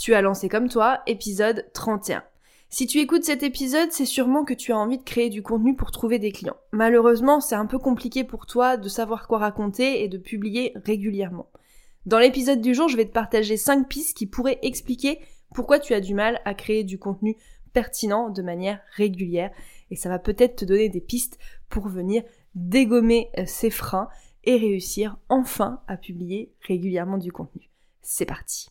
Tu as lancé comme toi, épisode 31. Si tu écoutes cet épisode, c'est sûrement que tu as envie de créer du contenu pour trouver des clients. Malheureusement, c'est un peu compliqué pour toi de savoir quoi raconter et de publier régulièrement. Dans l'épisode du jour, je vais te partager 5 pistes qui pourraient expliquer pourquoi tu as du mal à créer du contenu pertinent de manière régulière et ça va peut-être te donner des pistes pour venir dégommer euh, ces freins et réussir enfin à publier régulièrement du contenu. C'est parti.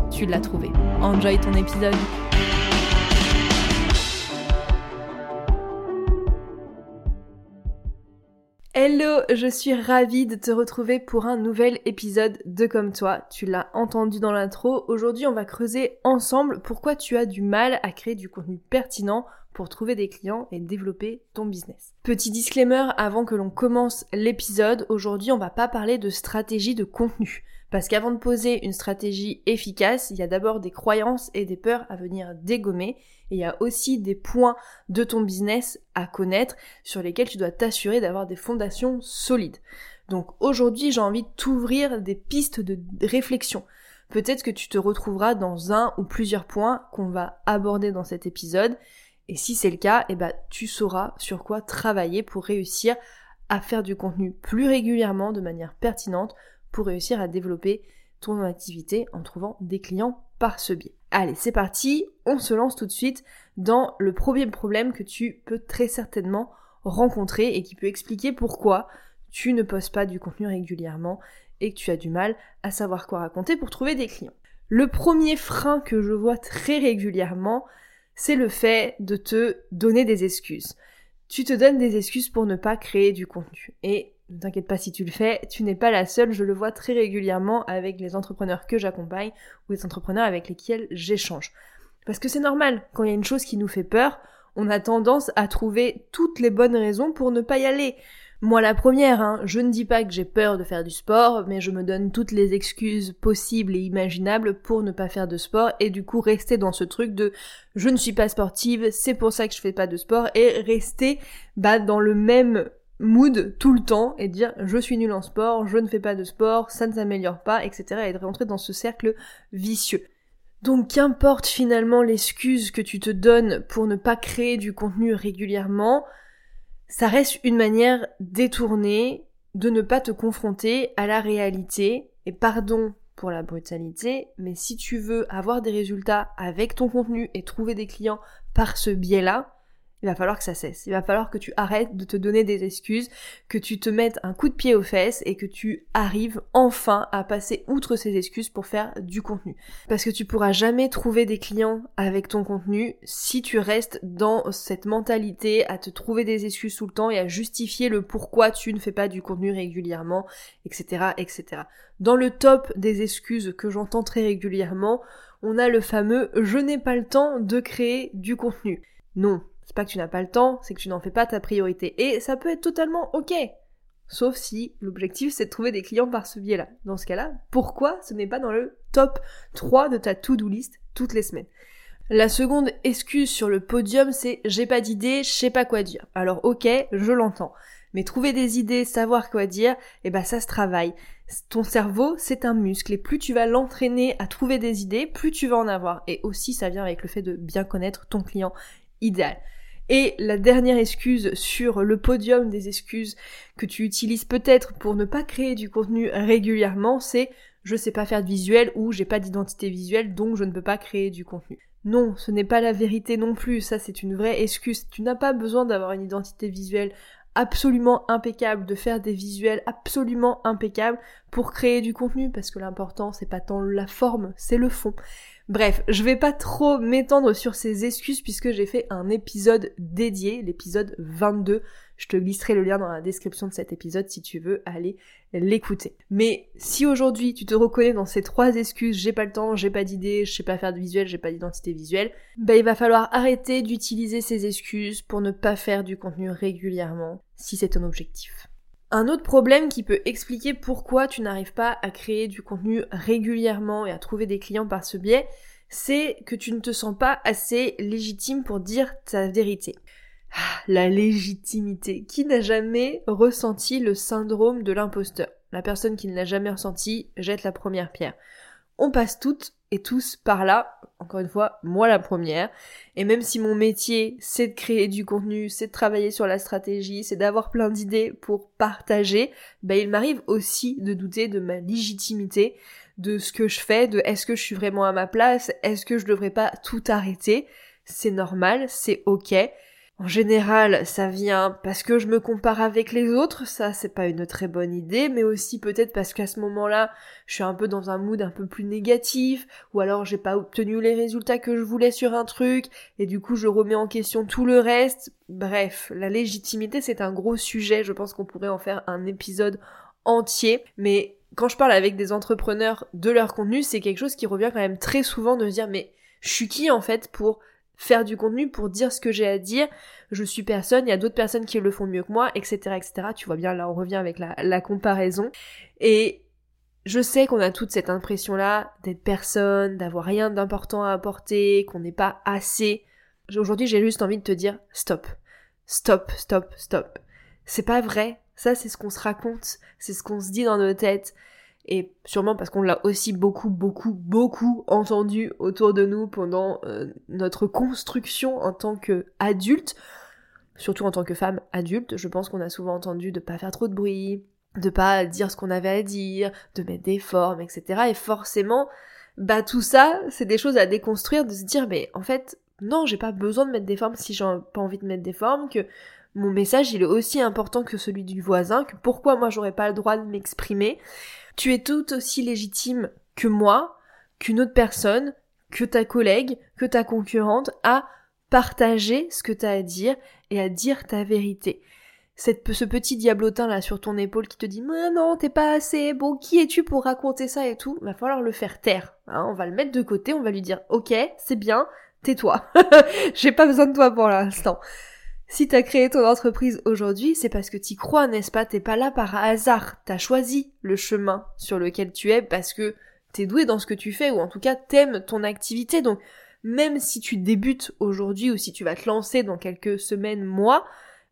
tu l'as trouvé. Enjoy ton épisode. Hello, je suis ravie de te retrouver pour un nouvel épisode de Comme toi. Tu l'as entendu dans l'intro. Aujourd'hui, on va creuser ensemble pourquoi tu as du mal à créer du contenu pertinent pour trouver des clients et développer ton business. Petit disclaimer avant que l'on commence l'épisode, aujourd'hui on va pas parler de stratégie de contenu. Parce qu'avant de poser une stratégie efficace, il y a d'abord des croyances et des peurs à venir dégommer. Et il y a aussi des points de ton business à connaître sur lesquels tu dois t'assurer d'avoir des fondations solides. Donc aujourd'hui, j'ai envie de t'ouvrir des pistes de réflexion. Peut-être que tu te retrouveras dans un ou plusieurs points qu'on va aborder dans cet épisode. Et si c'est le cas, eh ben, tu sauras sur quoi travailler pour réussir à faire du contenu plus régulièrement de manière pertinente pour réussir à développer ton activité en trouvant des clients par ce biais. Allez, c'est parti, on se lance tout de suite dans le premier problème que tu peux très certainement rencontrer et qui peut expliquer pourquoi tu ne postes pas du contenu régulièrement et que tu as du mal à savoir quoi raconter pour trouver des clients. Le premier frein que je vois très régulièrement, c'est le fait de te donner des excuses. Tu te donnes des excuses pour ne pas créer du contenu. Et ne t'inquiète pas si tu le fais, tu n'es pas la seule, je le vois très régulièrement avec les entrepreneurs que j'accompagne ou les entrepreneurs avec lesquels j'échange. Parce que c'est normal, quand il y a une chose qui nous fait peur, on a tendance à trouver toutes les bonnes raisons pour ne pas y aller. Moi la première, hein, je ne dis pas que j'ai peur de faire du sport, mais je me donne toutes les excuses possibles et imaginables pour ne pas faire de sport et du coup rester dans ce truc de je ne suis pas sportive, c'est pour ça que je fais pas de sport et rester bah dans le même mood tout le temps et dire je suis nul en sport, je ne fais pas de sport, ça ne s'améliore pas, etc. et de rentrer dans ce cercle vicieux. Donc qu'importe finalement l'excuse que tu te donnes pour ne pas créer du contenu régulièrement, ça reste une manière détournée de ne pas te confronter à la réalité. Et pardon pour la brutalité, mais si tu veux avoir des résultats avec ton contenu et trouver des clients par ce biais-là, il va falloir que ça cesse. Il va falloir que tu arrêtes de te donner des excuses, que tu te mettes un coup de pied aux fesses et que tu arrives enfin à passer outre ces excuses pour faire du contenu. Parce que tu pourras jamais trouver des clients avec ton contenu si tu restes dans cette mentalité à te trouver des excuses tout le temps et à justifier le pourquoi tu ne fais pas du contenu régulièrement, etc., etc. Dans le top des excuses que j'entends très régulièrement, on a le fameux je n'ai pas le temps de créer du contenu. Non, c'est pas que tu n'as pas le temps, c'est que tu n'en fais pas ta priorité. Et ça peut être totalement ok. Sauf si l'objectif c'est de trouver des clients par ce biais-là. Dans ce cas-là, pourquoi ce n'est pas dans le top 3 de ta to-do list toutes les semaines? La seconde excuse sur le podium, c'est j'ai pas d'idée, je sais pas quoi dire. Alors ok, je l'entends. Mais trouver des idées, savoir quoi dire, eh ben ça se travaille. Ton cerveau, c'est un muscle et plus tu vas l'entraîner à trouver des idées, plus tu vas en avoir. Et aussi, ça vient avec le fait de bien connaître ton client idéal. Et la dernière excuse sur le podium des excuses que tu utilises peut-être pour ne pas créer du contenu régulièrement, c'est je sais pas faire de visuel ou j'ai pas d'identité visuelle donc je ne peux pas créer du contenu. Non, ce n'est pas la vérité non plus, ça c'est une vraie excuse. Tu n'as pas besoin d'avoir une identité visuelle absolument impeccable, de faire des visuels absolument impeccables pour créer du contenu, parce que l'important c'est pas tant la forme, c'est le fond. Bref, je vais pas trop m'étendre sur ces excuses puisque j'ai fait un épisode dédié, l'épisode 22. Je te glisserai le lien dans la description de cet épisode si tu veux aller l'écouter. Mais si aujourd'hui tu te reconnais dans ces trois excuses, j'ai pas le temps, j'ai pas d'idée, je sais pas faire de visuel, j'ai pas d'identité visuelle, bah il va falloir arrêter d'utiliser ces excuses pour ne pas faire du contenu régulièrement si c'est ton objectif. Un autre problème qui peut expliquer pourquoi tu n'arrives pas à créer du contenu régulièrement et à trouver des clients par ce biais, c'est que tu ne te sens pas assez légitime pour dire ta vérité. Ah, la légitimité. Qui n'a jamais ressenti le syndrome de l'imposteur? La personne qui ne l'a jamais ressenti jette la première pierre. On passe toutes et tous par là, encore une fois, moi la première. Et même si mon métier, c'est de créer du contenu, c'est de travailler sur la stratégie, c'est d'avoir plein d'idées pour partager, bah il m'arrive aussi de douter de ma légitimité, de ce que je fais, de est-ce que je suis vraiment à ma place, est-ce que je devrais pas tout arrêter. C'est normal, c'est ok. En général, ça vient parce que je me compare avec les autres, ça c'est pas une très bonne idée, mais aussi peut-être parce qu'à ce moment-là, je suis un peu dans un mood un peu plus négatif, ou alors j'ai pas obtenu les résultats que je voulais sur un truc, et du coup je remets en question tout le reste. Bref, la légitimité c'est un gros sujet, je pense qu'on pourrait en faire un épisode entier, mais quand je parle avec des entrepreneurs de leur contenu, c'est quelque chose qui revient quand même très souvent de se dire mais je suis qui en fait pour faire du contenu pour dire ce que j'ai à dire. Je suis personne, il y a d'autres personnes qui le font mieux que moi, etc., etc. Tu vois bien, là, on revient avec la, la comparaison. Et je sais qu'on a toute cette impression-là d'être personne, d'avoir rien d'important à apporter, qu'on n'est pas assez. Aujourd'hui, j'ai juste envie de te dire stop. Stop, stop, stop. C'est pas vrai. Ça, c'est ce qu'on se raconte. C'est ce qu'on se dit dans nos têtes et sûrement parce qu'on l'a aussi beaucoup, beaucoup, beaucoup entendu autour de nous pendant euh, notre construction en tant qu'adulte, surtout en tant que femme adulte, je pense qu'on a souvent entendu de pas faire trop de bruit, de pas dire ce qu'on avait à dire, de mettre des formes, etc. Et forcément, bah tout ça, c'est des choses à déconstruire, de se dire, mais en fait, non, j'ai pas besoin de mettre des formes si j'ai pas envie de mettre des formes, que mon message il est aussi important que celui du voisin, que pourquoi moi j'aurais pas le droit de m'exprimer, tu es tout aussi légitime que moi, qu'une autre personne, que ta collègue, que ta concurrente à partager ce que tu as à dire et à dire ta vérité. Ce petit diablotin là sur ton épaule qui te dit mais non t'es pas assez bon qui es-tu pour raconter ça et tout va falloir le faire taire hein, on va le mettre de côté on va lui dire ok c'est bien tais-toi j'ai pas besoin de toi pour l'instant si t'as créé ton entreprise aujourd'hui, c'est parce que t'y crois, n'est-ce pas? T'es pas là par hasard. T'as choisi le chemin sur lequel tu es parce que t'es doué dans ce que tu fais ou en tout cas t'aimes ton activité. Donc même si tu débutes aujourd'hui ou si tu vas te lancer dans quelques semaines, mois,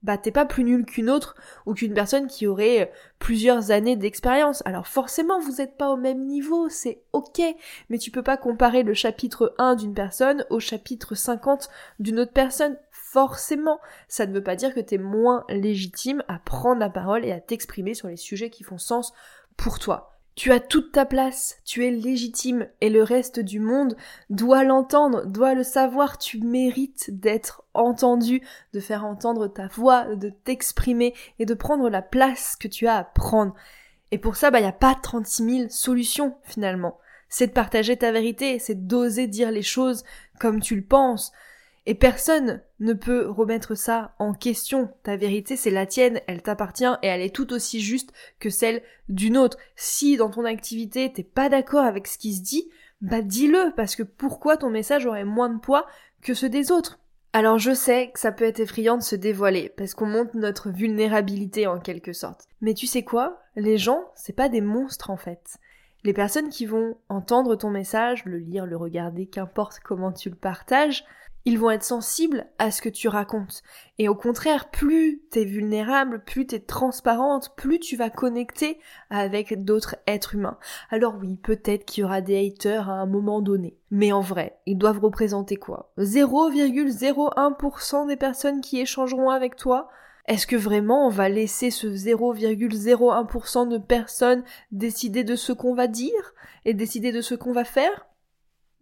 bah t'es pas plus nul qu'une autre ou qu'une personne qui aurait plusieurs années d'expérience. Alors forcément vous n'êtes pas au même niveau, c'est ok, mais tu peux pas comparer le chapitre 1 d'une personne au chapitre 50 d'une autre personne forcément, ça ne veut pas dire que tu es moins légitime à prendre la parole et à t'exprimer sur les sujets qui font sens pour toi. Tu as toute ta place, tu es légitime et le reste du monde doit l'entendre, doit le savoir, tu mérites d'être entendu, de faire entendre ta voix, de t'exprimer et de prendre la place que tu as à prendre. Et pour ça, bah, il n'y a pas 36 000 solutions finalement. C'est de partager ta vérité, c'est d'oser dire les choses comme tu le penses, et personne ne peut remettre ça en question. Ta vérité, c'est la tienne, elle t'appartient et elle est tout aussi juste que celle d'une autre. Si dans ton activité, t'es pas d'accord avec ce qui se dit, bah dis-le, parce que pourquoi ton message aurait moins de poids que ceux des autres? Alors je sais que ça peut être effrayant de se dévoiler, parce qu'on montre notre vulnérabilité en quelque sorte. Mais tu sais quoi? Les gens, c'est pas des monstres en fait. Les personnes qui vont entendre ton message, le lire, le regarder, qu'importe comment tu le partages, ils vont être sensibles à ce que tu racontes. Et au contraire, plus t'es vulnérable, plus t'es transparente, plus tu vas connecter avec d'autres êtres humains. Alors oui, peut-être qu'il y aura des haters à un moment donné. Mais en vrai, ils doivent représenter quoi? 0,01% des personnes qui échangeront avec toi? Est-ce que vraiment on va laisser ce 0,01% de personnes décider de ce qu'on va dire et décider de ce qu'on va faire?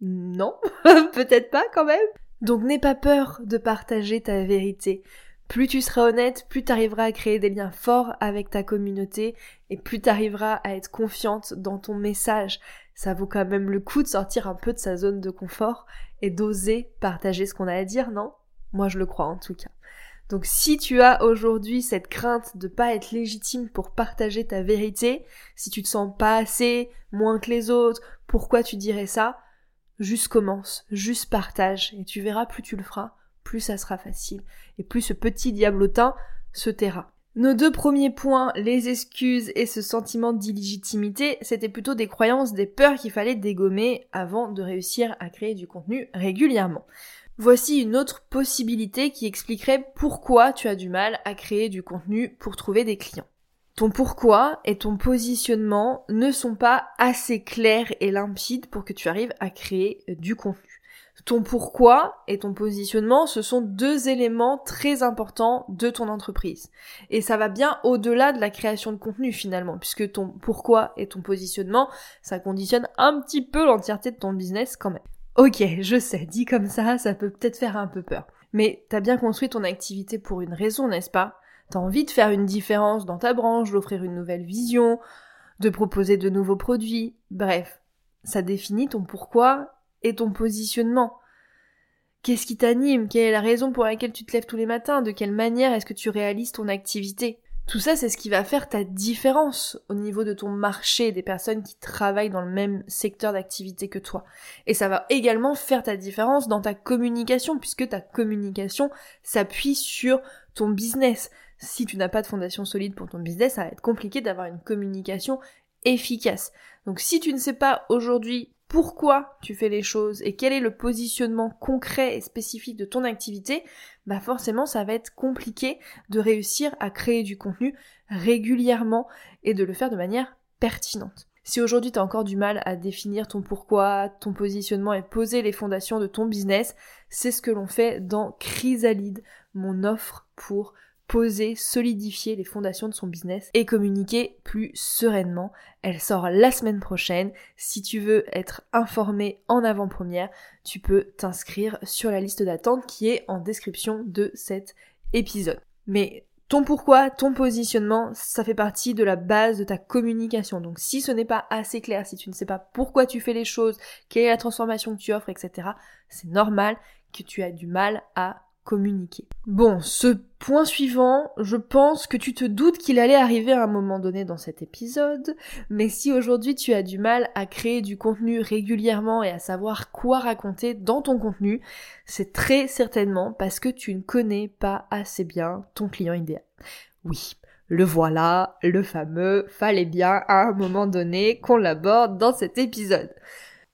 Non, peut-être pas quand même. Donc n'aie pas peur de partager ta vérité. Plus tu seras honnête, plus tu arriveras à créer des liens forts avec ta communauté et plus tu arriveras à être confiante dans ton message. Ça vaut quand même le coup de sortir un peu de sa zone de confort et d'oser partager ce qu'on a à dire, non? Moi je le crois en tout cas. Donc si tu as aujourd'hui cette crainte de pas être légitime pour partager ta vérité, si tu te sens pas assez, moins que les autres, pourquoi tu dirais ça? Juste commence, juste partage et tu verras plus tu le feras, plus ça sera facile et plus ce petit diablotin se taira. Nos deux premiers points, les excuses et ce sentiment d'illégitimité, c'était plutôt des croyances, des peurs qu'il fallait dégommer avant de réussir à créer du contenu régulièrement. Voici une autre possibilité qui expliquerait pourquoi tu as du mal à créer du contenu pour trouver des clients. Ton pourquoi et ton positionnement ne sont pas assez clairs et limpides pour que tu arrives à créer du contenu. Ton pourquoi et ton positionnement, ce sont deux éléments très importants de ton entreprise. Et ça va bien au-delà de la création de contenu finalement, puisque ton pourquoi et ton positionnement, ça conditionne un petit peu l'entièreté de ton business quand même. Ok, je sais, dit comme ça, ça peut peut-être faire un peu peur. Mais t'as bien construit ton activité pour une raison, n'est-ce pas? T'as envie de faire une différence dans ta branche, d'offrir une nouvelle vision, de proposer de nouveaux produits, bref, ça définit ton pourquoi et ton positionnement. Qu'est-ce qui t'anime? Quelle est la raison pour laquelle tu te lèves tous les matins? De quelle manière est-ce que tu réalises ton activité? Tout ça, c'est ce qui va faire ta différence au niveau de ton marché, des personnes qui travaillent dans le même secteur d'activité que toi. Et ça va également faire ta différence dans ta communication, puisque ta communication s'appuie sur ton business. Si tu n'as pas de fondation solide pour ton business, ça va être compliqué d'avoir une communication efficace. Donc si tu ne sais pas aujourd'hui pourquoi tu fais les choses et quel est le positionnement concret et spécifique de ton activité, bah forcément ça va être compliqué de réussir à créer du contenu régulièrement et de le faire de manière pertinente. Si aujourd'hui tu as encore du mal à définir ton pourquoi, ton positionnement et poser les fondations de ton business, c'est ce que l'on fait dans Chrysalide, mon offre pour poser, solidifier les fondations de son business et communiquer plus sereinement. Elle sort la semaine prochaine. Si tu veux être informé en avant-première, tu peux t'inscrire sur la liste d'attente qui est en description de cet épisode. Mais ton pourquoi, ton positionnement, ça fait partie de la base de ta communication. Donc si ce n'est pas assez clair, si tu ne sais pas pourquoi tu fais les choses, quelle est la transformation que tu offres, etc., c'est normal que tu aies du mal à Bon, ce point suivant, je pense que tu te doutes qu'il allait arriver à un moment donné dans cet épisode, mais si aujourd'hui tu as du mal à créer du contenu régulièrement et à savoir quoi raconter dans ton contenu, c'est très certainement parce que tu ne connais pas assez bien ton client idéal. Oui, le voilà, le fameux fallait bien à un moment donné qu'on l'aborde dans cet épisode.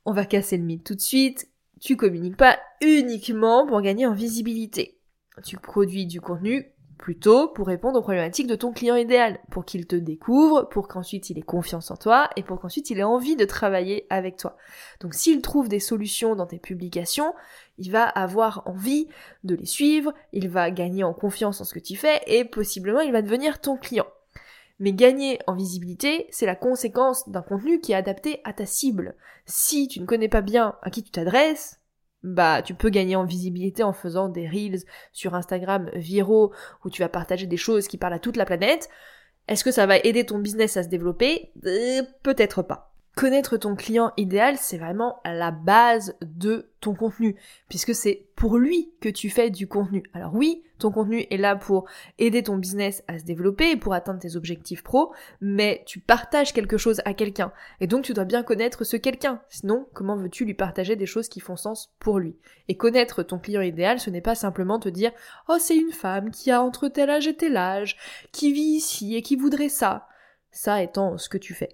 On va casser le mythe tout de suite tu communiques pas uniquement pour gagner en visibilité. Tu produis du contenu plutôt pour répondre aux problématiques de ton client idéal, pour qu'il te découvre, pour qu'ensuite il ait confiance en toi et pour qu'ensuite il ait envie de travailler avec toi. Donc s'il trouve des solutions dans tes publications, il va avoir envie de les suivre, il va gagner en confiance en ce que tu fais et possiblement il va devenir ton client. Mais gagner en visibilité, c'est la conséquence d'un contenu qui est adapté à ta cible. Si tu ne connais pas bien à qui tu t'adresses, bah tu peux gagner en visibilité en faisant des reels sur Instagram viraux où tu vas partager des choses qui parlent à toute la planète. Est-ce que ça va aider ton business à se développer? Euh, Peut-être pas. Connaître ton client idéal, c'est vraiment la base de ton contenu, puisque c'est pour lui que tu fais du contenu. Alors oui, ton contenu est là pour aider ton business à se développer et pour atteindre tes objectifs pro, mais tu partages quelque chose à quelqu'un. Et donc tu dois bien connaître ce quelqu'un. Sinon, comment veux-tu lui partager des choses qui font sens pour lui? Et connaître ton client idéal, ce n'est pas simplement te dire « Oh, c'est une femme qui a entre tel âge et tel âge, qui vit ici et qui voudrait ça ». Ça étant ce que tu fais.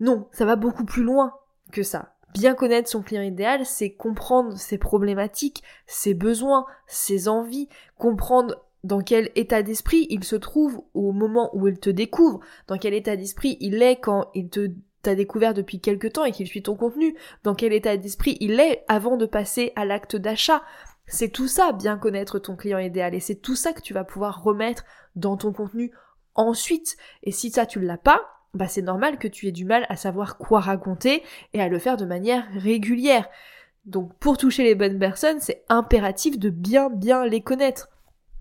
Non, ça va beaucoup plus loin que ça. Bien connaître son client idéal, c'est comprendre ses problématiques, ses besoins, ses envies, comprendre dans quel état d'esprit il se trouve au moment où il te découvre, dans quel état d'esprit il est quand il te t'a découvert depuis quelque temps et qu'il suit ton contenu, dans quel état d'esprit il est avant de passer à l'acte d'achat. C'est tout ça, bien connaître ton client idéal, et c'est tout ça que tu vas pouvoir remettre dans ton contenu ensuite. Et si ça tu l'as pas, bah c'est normal que tu aies du mal à savoir quoi raconter et à le faire de manière régulière. Donc pour toucher les bonnes personnes, c'est impératif de bien bien les connaître.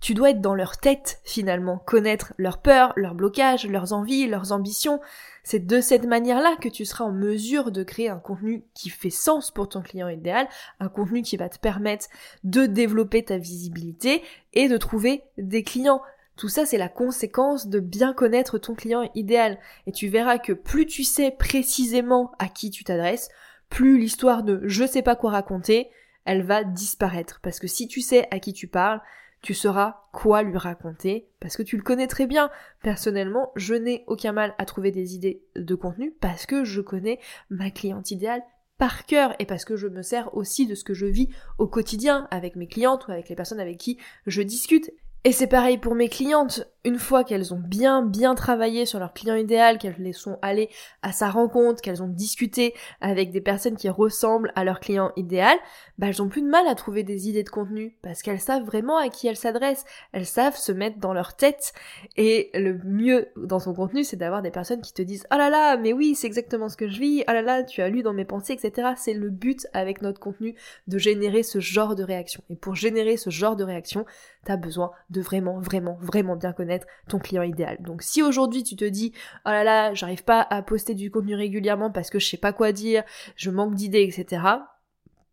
Tu dois être dans leur tête finalement, connaître leurs peurs, leurs blocages, leurs envies, leurs ambitions. C'est de cette manière-là que tu seras en mesure de créer un contenu qui fait sens pour ton client idéal, un contenu qui va te permettre de développer ta visibilité et de trouver des clients. Tout ça, c'est la conséquence de bien connaître ton client idéal. Et tu verras que plus tu sais précisément à qui tu t'adresses, plus l'histoire de je sais pas quoi raconter, elle va disparaître. Parce que si tu sais à qui tu parles, tu sauras quoi lui raconter, parce que tu le connais très bien. Personnellement, je n'ai aucun mal à trouver des idées de contenu, parce que je connais ma cliente idéale par cœur et parce que je me sers aussi de ce que je vis au quotidien avec mes clientes ou avec les personnes avec qui je discute. Et c'est pareil pour mes clientes. Une fois qu'elles ont bien bien travaillé sur leur client idéal, qu'elles les sont allées à sa rencontre, qu'elles ont discuté avec des personnes qui ressemblent à leur client idéal, bah elles ont plus de mal à trouver des idées de contenu parce qu'elles savent vraiment à qui elles s'adressent. Elles savent se mettre dans leur tête et le mieux dans son contenu, c'est d'avoir des personnes qui te disent "Oh là là, mais oui, c'est exactement ce que je vis. Oh là là, tu as lu dans mes pensées, etc." C'est le but avec notre contenu de générer ce genre de réaction. Et pour générer ce genre de réaction, t'as besoin de vraiment, vraiment, vraiment bien connaître ton client idéal. Donc si aujourd'hui tu te dis oh là là, j'arrive pas à poster du contenu régulièrement parce que je sais pas quoi dire, je manque d'idées, etc.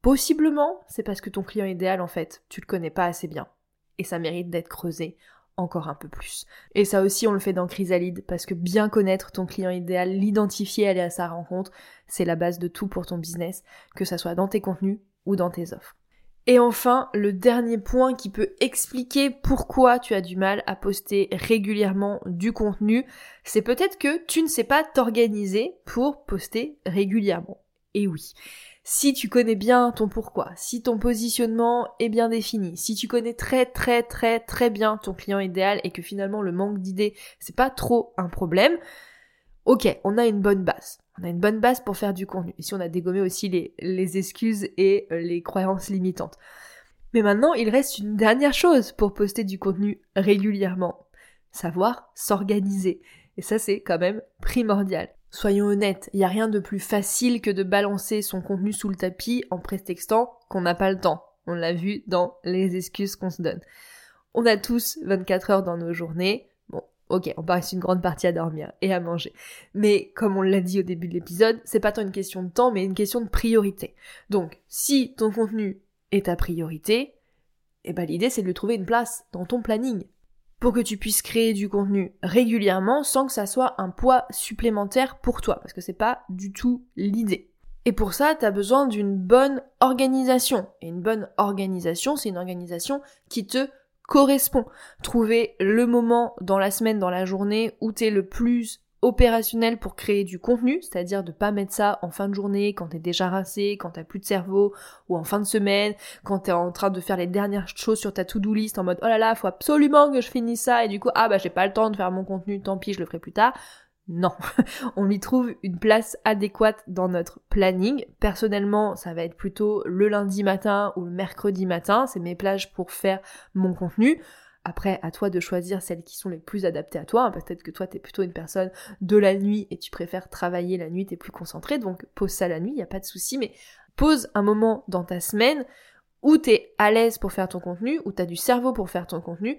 Possiblement, c'est parce que ton client idéal, en fait, tu le connais pas assez bien. Et ça mérite d'être creusé encore un peu plus. Et ça aussi, on le fait dans Chrysalide, parce que bien connaître ton client idéal, l'identifier, aller à sa rencontre, c'est la base de tout pour ton business, que ça soit dans tes contenus ou dans tes offres. Et enfin, le dernier point qui peut expliquer pourquoi tu as du mal à poster régulièrement du contenu, c'est peut-être que tu ne sais pas t'organiser pour poster régulièrement. Et oui. Si tu connais bien ton pourquoi, si ton positionnement est bien défini, si tu connais très très très très bien ton client idéal et que finalement le manque d'idées c'est pas trop un problème, ok, on a une bonne base. On a une bonne base pour faire du contenu. Ici, on a dégommé aussi les, excuses et euh, les croyances limitantes. Mais maintenant, il reste une dernière chose pour poster du contenu régulièrement. Savoir s'organiser. Et ça, c'est quand même primordial. Soyons honnêtes, il n'y a rien de plus facile que de balancer son contenu sous le tapis en prétextant qu'on n'a pas le temps. On l'a vu dans les excuses qu'on se donne. On a tous 24 heures dans nos journées. Ok, on passe une grande partie à dormir et à manger. Mais comme on l'a dit au début de l'épisode, c'est pas tant une question de temps, mais une question de priorité. Donc, si ton contenu est ta priorité, eh ben l'idée c'est de lui trouver une place dans ton planning pour que tu puisses créer du contenu régulièrement sans que ça soit un poids supplémentaire pour toi, parce que c'est pas du tout l'idée. Et pour ça, tu as besoin d'une bonne organisation. Et une bonne organisation, c'est une organisation qui te correspond. Trouver le moment dans la semaine, dans la journée où tu es le plus opérationnel pour créer du contenu, c'est-à-dire de pas mettre ça en fin de journée quand t'es déjà rincé, quand t'as plus de cerveau, ou en fin de semaine, quand t'es en train de faire les dernières choses sur ta to-do list en mode oh là là, faut absolument que je finisse ça et du coup ah bah j'ai pas le temps de faire mon contenu, tant pis je le ferai plus tard. Non, on lui trouve une place adéquate dans notre planning. Personnellement, ça va être plutôt le lundi matin ou le mercredi matin, c'est mes plages pour faire mon contenu. Après, à toi de choisir celles qui sont les plus adaptées à toi. Peut-être que toi, t'es plutôt une personne de la nuit et tu préfères travailler la nuit, t'es plus concentré, donc pose ça la nuit, y a pas de souci, mais pose un moment dans ta semaine où t'es à l'aise pour faire ton contenu, où t'as du cerveau pour faire ton contenu,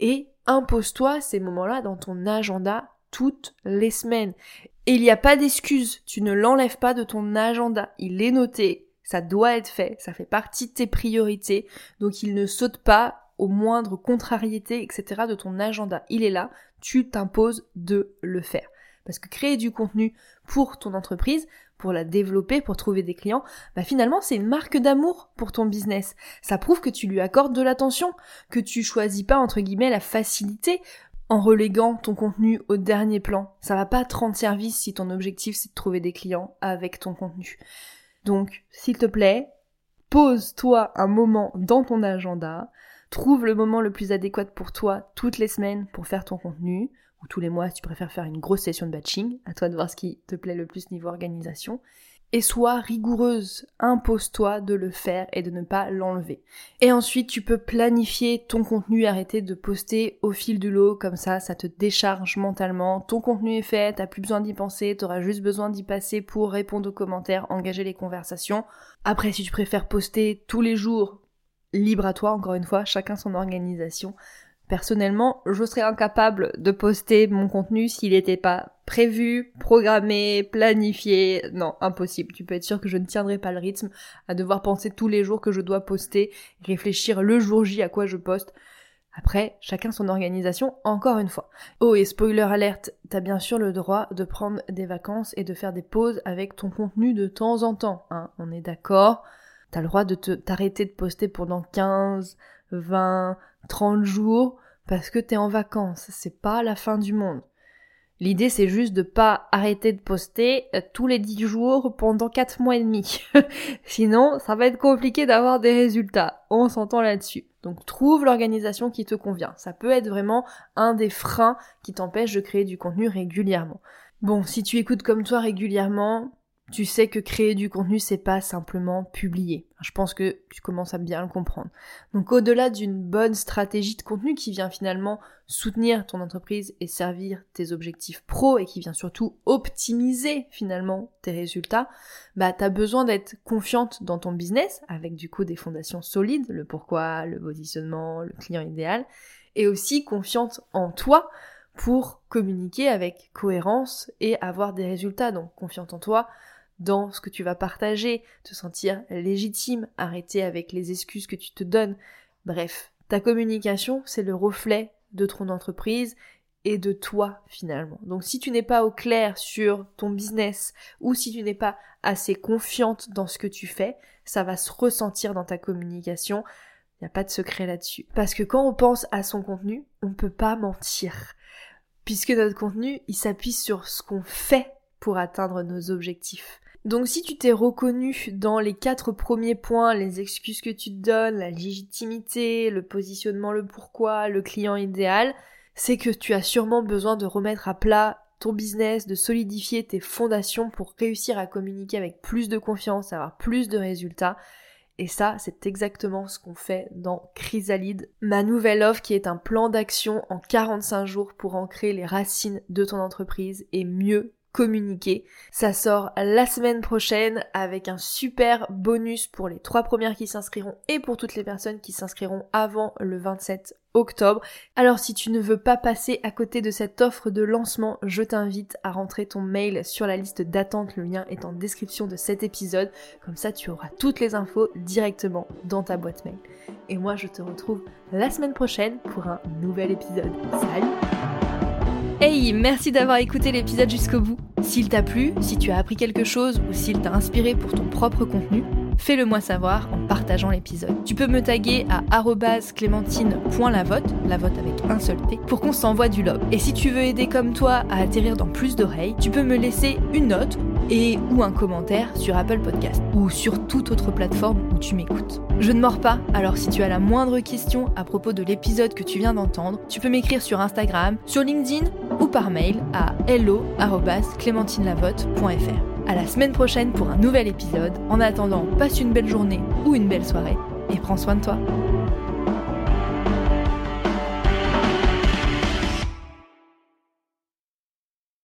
et impose-toi ces moments-là dans ton agenda toutes les semaines. Et il n'y a pas d'excuse, tu ne l'enlèves pas de ton agenda, il est noté, ça doit être fait, ça fait partie de tes priorités, donc il ne saute pas aux moindres contrariétés, etc. de ton agenda. Il est là, tu t'imposes de le faire. Parce que créer du contenu pour ton entreprise, pour la développer, pour trouver des clients, bah finalement c'est une marque d'amour pour ton business. Ça prouve que tu lui accordes de l'attention, que tu choisis pas entre guillemets la facilité en reléguant ton contenu au dernier plan. Ça va pas te rendre service si ton objectif c'est de trouver des clients avec ton contenu. Donc, s'il te plaît, pose-toi un moment dans ton agenda, Trouve le moment le plus adéquat pour toi toutes les semaines pour faire ton contenu, ou tous les mois si tu préfères faire une grosse session de batching, à toi de voir ce qui te plaît le plus niveau organisation. Et sois rigoureuse, impose-toi de le faire et de ne pas l'enlever. Et ensuite, tu peux planifier ton contenu, arrêter de poster au fil de l'eau, comme ça, ça te décharge mentalement. Ton contenu est fait, t'as plus besoin d'y penser, t'auras juste besoin d'y passer pour répondre aux commentaires, engager les conversations. Après, si tu préfères poster tous les jours, libre à toi, encore une fois, chacun son organisation. Personnellement, je serais incapable de poster mon contenu s'il n'était pas prévu, programmé, planifié. Non, impossible. Tu peux être sûr que je ne tiendrai pas le rythme à devoir penser tous les jours que je dois poster, réfléchir le jour J à quoi je poste. Après, chacun son organisation, encore une fois. Oh, et spoiler alerte, t'as bien sûr le droit de prendre des vacances et de faire des pauses avec ton contenu de temps en temps, hein. On est d'accord T'as le droit de t'arrêter de poster pendant 15, 20, 30 jours parce que t'es en vacances. C'est pas la fin du monde. L'idée, c'est juste de pas arrêter de poster euh, tous les 10 jours pendant 4 mois et demi. Sinon, ça va être compliqué d'avoir des résultats. On s'entend là-dessus. Donc, trouve l'organisation qui te convient. Ça peut être vraiment un des freins qui t'empêche de créer du contenu régulièrement. Bon, si tu écoutes comme toi régulièrement, tu sais que créer du contenu, c'est pas simplement publier. Je pense que tu commences à bien le comprendre. Donc au-delà d'une bonne stratégie de contenu qui vient finalement soutenir ton entreprise et servir tes objectifs pro et qui vient surtout optimiser finalement tes résultats, bah t'as besoin d'être confiante dans ton business avec du coup des fondations solides, le pourquoi, le positionnement, le client idéal, et aussi confiante en toi pour communiquer avec cohérence et avoir des résultats. Donc confiante en toi, dans ce que tu vas partager, te sentir légitime, arrêter avec les excuses que tu te donnes. Bref, ta communication, c'est le reflet de ton entreprise et de toi finalement. Donc si tu n'es pas au clair sur ton business ou si tu n'es pas assez confiante dans ce que tu fais, ça va se ressentir dans ta communication. Il n'y a pas de secret là-dessus. Parce que quand on pense à son contenu, on ne peut pas mentir. Puisque notre contenu, il s'appuie sur ce qu'on fait pour atteindre nos objectifs. Donc si tu t'es reconnu dans les quatre premiers points, les excuses que tu te donnes, la légitimité, le positionnement, le pourquoi, le client idéal, c'est que tu as sûrement besoin de remettre à plat ton business, de solidifier tes fondations pour réussir à communiquer avec plus de confiance, avoir plus de résultats. Et ça, c'est exactement ce qu'on fait dans Chrysalide, ma nouvelle offre qui est un plan d'action en 45 jours pour ancrer les racines de ton entreprise et mieux communiquer. Ça sort la semaine prochaine avec un super bonus pour les trois premières qui s'inscriront et pour toutes les personnes qui s'inscriront avant le 27 octobre. Alors si tu ne veux pas passer à côté de cette offre de lancement, je t'invite à rentrer ton mail sur la liste d'attente. Le lien est en description de cet épisode. Comme ça, tu auras toutes les infos directement dans ta boîte mail. Et moi, je te retrouve la semaine prochaine pour un nouvel épisode. Salut Hey, merci d'avoir écouté l'épisode jusqu'au bout. S'il t'a plu, si tu as appris quelque chose ou s'il t'a inspiré pour ton propre contenu, fais-le moi savoir en partageant l'épisode. Tu peux me taguer à clémentine.lavote, la vote avec un seul T, pour qu'on s'envoie du love. Et si tu veux aider comme toi à atterrir dans plus d'oreilles, tu peux me laisser une note et ou un commentaire sur Apple Podcast ou sur toute autre plateforme où tu m'écoutes. Je ne mords pas, alors si tu as la moindre question à propos de l'épisode que tu viens d'entendre, tu peux m'écrire sur Instagram, sur LinkedIn ou par mail à hello@clémentinelavotte.fr. À la semaine prochaine pour un nouvel épisode. En attendant, passe une belle journée ou une belle soirée et prends soin de toi.